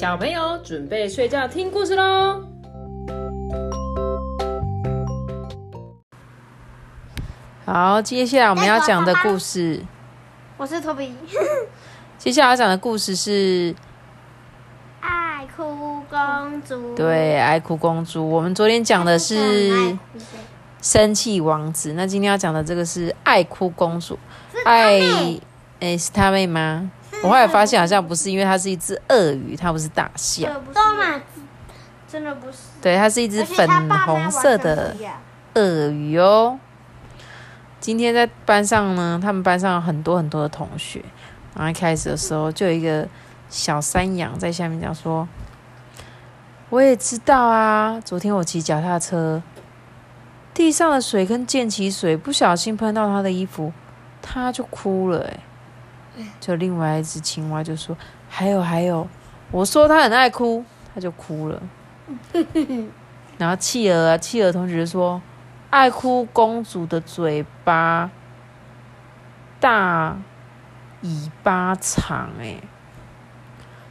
小朋友准备睡觉听故事喽。好，接下来我们要讲的故事，我是托比。接下来要讲的故事是爱哭公主。对爱哭公主。我们昨天讲的是生气王子，那今天要讲的这个是爱哭公主。爱，哎，是他妹吗？我后来发现好像不是，因为它是一只鳄鱼，它不是大象。都嘛，真的不是。对，它是一只粉红色的鳄鱼哦。今天在班上呢，他们班上有很多很多的同学。然后一开始的时候，就有一个小山羊在下面讲说：“我也知道啊，昨天我骑脚踏车，地上的水跟溅起水，不小心喷到他的衣服，他就哭了。”哎，就另外一只青蛙就说：“还有还有，我说他很爱哭，他就哭了。”然后企鹅啊，企鹅同学说。爱哭公主的嘴巴大，尾巴长。哎，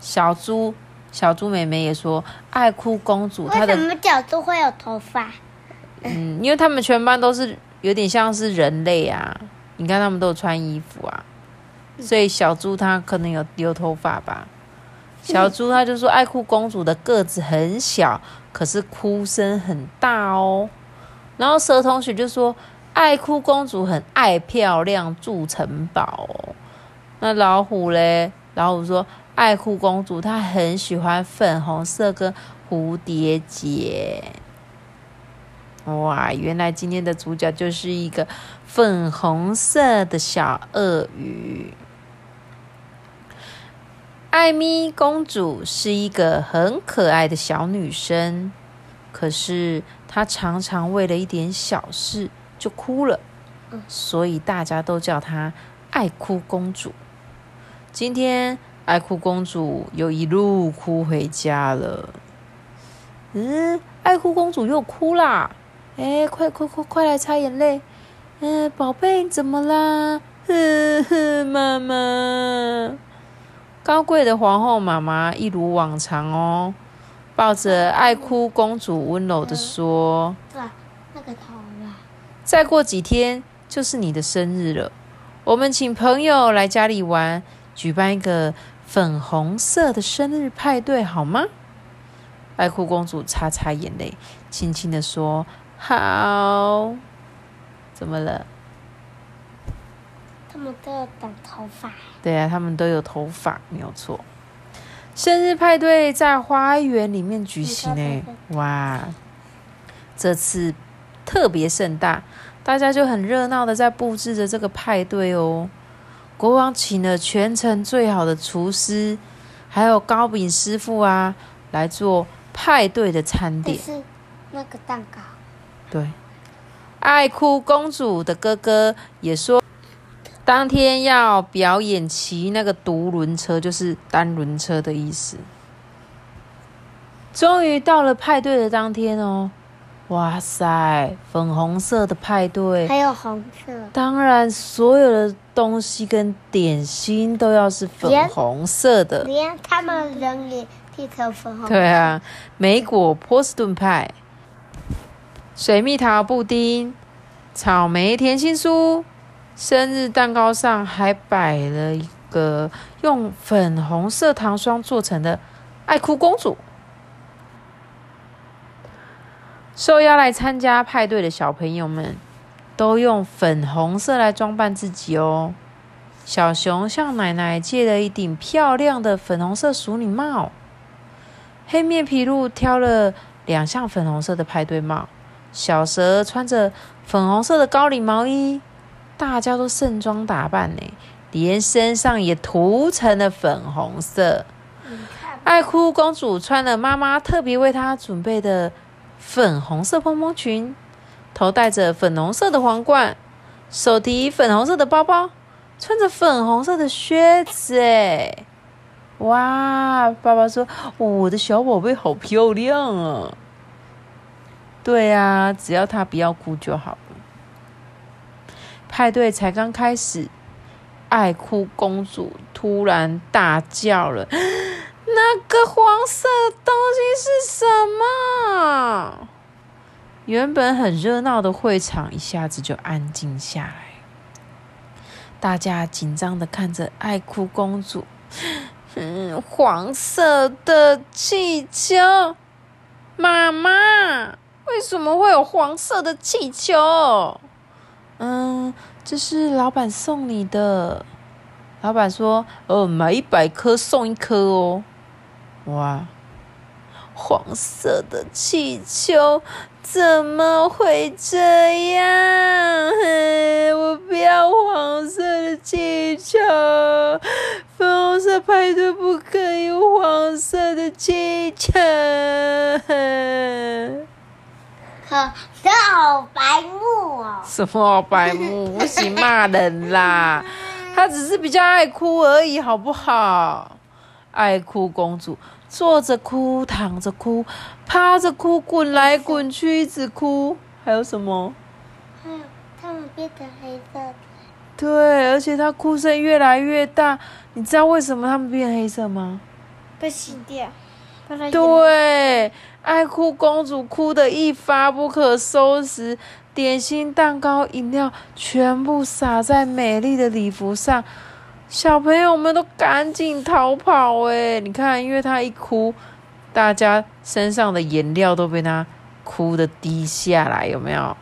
小猪小猪妹妹也说，爱哭公主她的什么角度会有头发？嗯，因为他们全班都是有点像是人类啊。你看他们都有穿衣服啊，所以小猪它可能有留头发吧。小猪它就说，爱哭公主的个子很小，可是哭声很大哦。然后蛇同学就说：“爱哭公主很爱漂亮，住城堡。”那老虎嘞？老虎说：“爱哭公主她很喜欢粉红色跟蝴蝶结。”哇，原来今天的主角就是一个粉红色的小鳄鱼。艾米公主是一个很可爱的小女生，可是。她常常为了一点小事就哭了，所以大家都叫她爱哭公主。今天爱哭公主又一路哭回家了。嗯，爱哭公主又哭啦！哎，快快快快来擦眼泪！嗯，宝贝怎么啦？呵呵，妈妈，高贵的皇后妈妈一如往常哦。抱着爱哭公主，温柔的说：“那个头啦，再过几天就是你的生日了，我们请朋友来家里玩，举办一个粉红色的生日派对，好吗？”爱哭公主擦擦眼泪，轻轻的说：“好。”怎么了？他们都有短头发。对啊，他们都有头发，没有错。生日派对在花园里面举行呢，哇！这次特别盛大，大家就很热闹的在布置着这个派对哦。国王请了全城最好的厨师，还有糕饼师傅啊，来做派对的餐点。是那个蛋糕。对，爱哭公主的哥哥也说。当天要表演骑那个独轮车，就是单轮车的意思。终于到了派对的当天哦！哇塞，粉红色的派对，还有红色。当然，所有的东西跟点心都要是粉红色的。连他们人也剃成粉红。对啊，莓果波士顿派、水蜜桃布丁、草莓甜心酥。生日蛋糕上还摆了一个用粉红色糖霜做成的爱哭公主。受邀来参加派对的小朋友们都用粉红色来装扮自己哦。小熊向奶奶借了一顶漂亮的粉红色淑女帽，黑面皮鹿挑了两项粉红色的派对帽，小蛇穿着粉红色的高领毛衣。大家都盛装打扮呢，连身上也涂成了粉红色。爱哭公主穿了妈妈特别为她准备的粉红色蓬蓬裙，头戴着粉红色的皇冠，手提粉红色的包包，穿着粉红色的靴子。哎，哇！爸爸说：“我的小宝贝好漂亮啊！”对呀，只要她不要哭就好了。派对才刚开始，爱哭公主突然大叫了：“ 那个黄色的东西是什么？原本很热闹的会场一下子就安静下来，大家紧张的看着爱哭公主。嗯，黄色的气球，妈妈，为什么会有黄色的气球？嗯，这是老板送你的。老板说：“哦，买一百颗送一颗哦。”哇，黄色的气球怎么会这样？我不要黄色的气球，粉红色派对不可以有黄色的气球。呵，这好白目哦！什么白目？不行骂人啦！她只是比较爱哭而已，好不好？爱哭公主坐着哭，躺着哭，趴着哭，滚来滚去，一直哭。还有什么？还有他们变成黑色的，对，而且她哭声越来越大。你知道为什么他们变黑色吗？被洗掉。对，爱哭公主哭得一发不可收拾，点心、蛋糕、饮料全部洒在美丽的礼服上，小朋友们都赶紧逃跑。哎，你看，因为她一哭，大家身上的颜料都被她哭的滴下来，有没有？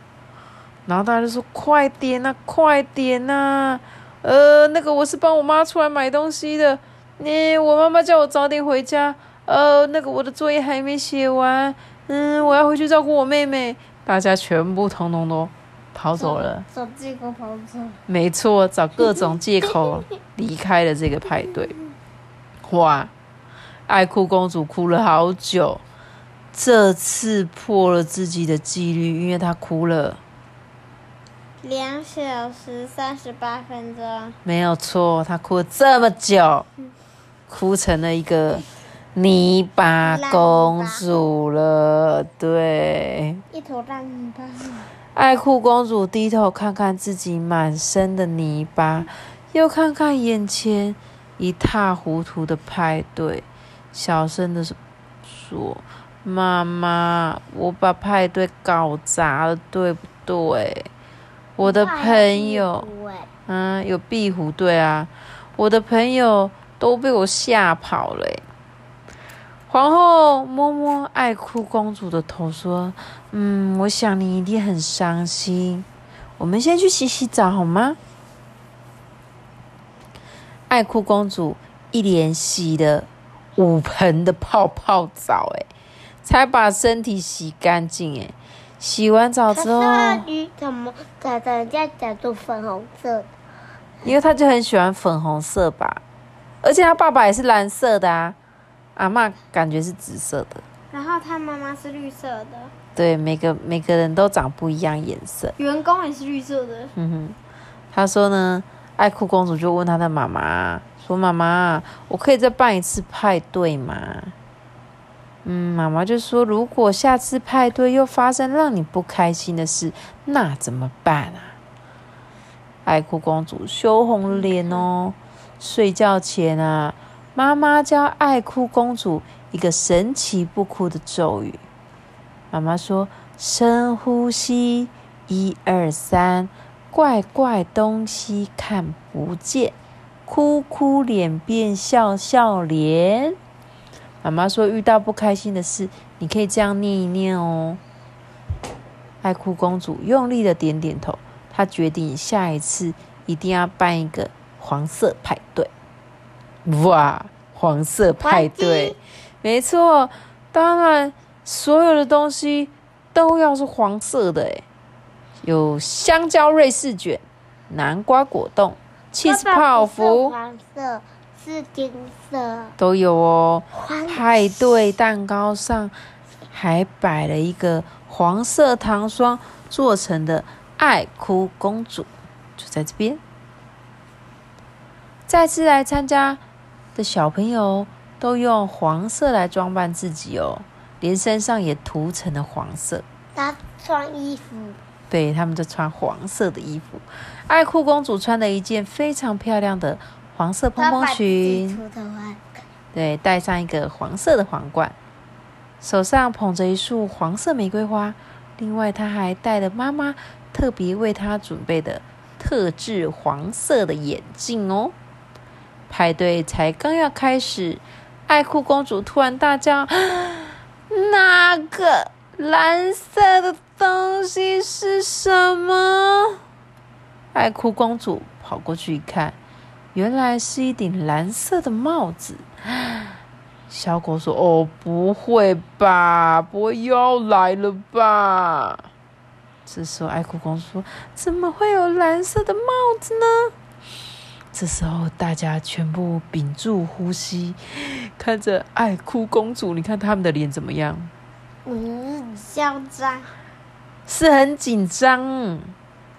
然后大家就说：“快点呐、快点呐、呃，那个我是帮我妈出来买东西的，你、我妈妈叫我早点回家。呃，那个我的作业还没写完，嗯，我要回去照顾我妹妹。大家全部通通都跑走了，找借口跑走。没错，找各种借口离开了这个派对。哇，爱哭公主哭了好久，这次破了自己的纪律，因为她哭了。两小时三十八分钟，没有错，她哭了这么久，哭成了一个泥巴公主了。对，一头烂泥巴。爱哭公主低头看看自己满身的泥巴，又看看眼前一塌糊涂的派对，小声的说：“妈妈，我把派对搞砸了，对不对？我的朋友。”嗯，有壁虎，对啊，我的朋友都被我吓跑了欸。皇后摸摸爱哭公主的头，说：“嗯，我想你一定很伤心。我们先去洗洗澡好吗？”爱哭公主一连洗了五盆的泡泡澡，哎，才把身体洗干净，哎。洗完澡之后，那鱼怎么长得人家长出粉红色的？因为他就很喜欢粉红色吧，而且他爸爸也是蓝色的啊，阿嬷感觉是紫色的。然后他妈妈是绿色的，对，每个每个人都长不一样颜色。员工也是绿色的。嗯哼，他说呢，爱哭公主就问她的妈妈说：“妈妈，我可以再办一次派对吗？”嗯，妈妈就说：“如果下次派对又发生让你不开心的事，那怎么办啊？”爱哭公主羞红了脸哦。睡觉前啊，妈妈教爱哭公主一个神奇不哭的咒语。妈妈说：“深呼吸，一二三，怪怪东西看不见，哭哭脸变笑笑脸。”妈妈说：“遇到不开心的事，你可以这样念一念哦。”爱哭公主用力的点点头，她决定下一次一定要办一个黄色派对。哇，黄色派对，没错，当然所有的东西都要是黄色的诶，有香蕉瑞士卷、南瓜果冻、cheese 泡芙。黄色是金色，都有哦。派对蛋糕上还摆了一个黄色糖霜做成的爱哭公主，就在这边。再次来参加的小朋友都用黄色来装扮自己哦，连身上也涂成了黄色。他穿衣服，对他们就穿黄色的衣服。爱哭公主穿了一件非常漂亮的黄色蓬蓬裙，对，戴上一个黄色的皇冠，手上捧着一束黄色玫瑰花。另外，她还戴了妈妈特别为她准备的特制黄色的眼镜哦。派对才刚要开始，爱哭公主突然大叫：“ 那个蓝色的东西是什么？”爱哭公主跑过去一看，原来是一顶蓝色的帽子。小狗说：“哦，不会吧，不会又要来了吧？”这时候，爱哭公主说：“怎么会有蓝色的帽子呢？”这时候，大家全部屏住呼吸，看着爱哭公主。你看他们的脸怎么样？嗯，嚣张，是很紧张。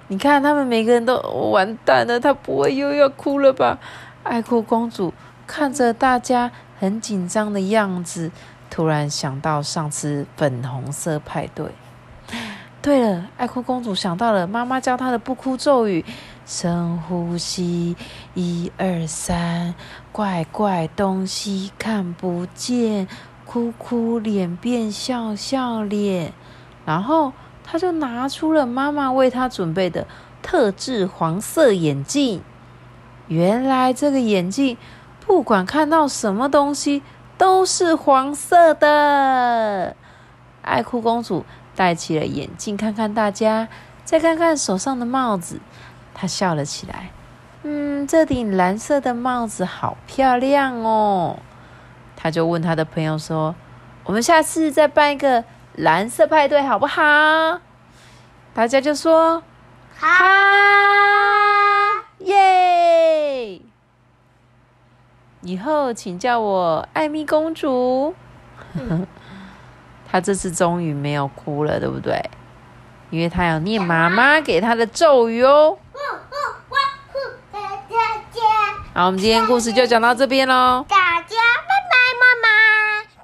你看他们每个人都完蛋了，她不会又要哭了吧？爱哭公主看着大家。很紧张的样子，突然想到上次粉红色派对。对了，爱哭公主想到了妈妈教她的不哭咒语：深呼吸，一二三，怪怪东西看不见，哭哭脸变笑笑脸。然后她就拿出了妈妈为她准备的特制黄色眼镜。原来这个眼镜。不管看到什么东西都是黄色的。爱哭公主戴起了眼镜，看看大家，再看看手上的帽子，他笑了起来。嗯，这顶蓝色的帽子好漂亮哦。他就问他的朋友说：“我们下次再办一个蓝色派对好不好？”大家就说：“好，耶！”以后请叫我艾米公主。她这次终于没有哭了，对不对？因为他要念妈妈给他的咒语哦。好，我们今天故事就讲到这边喽。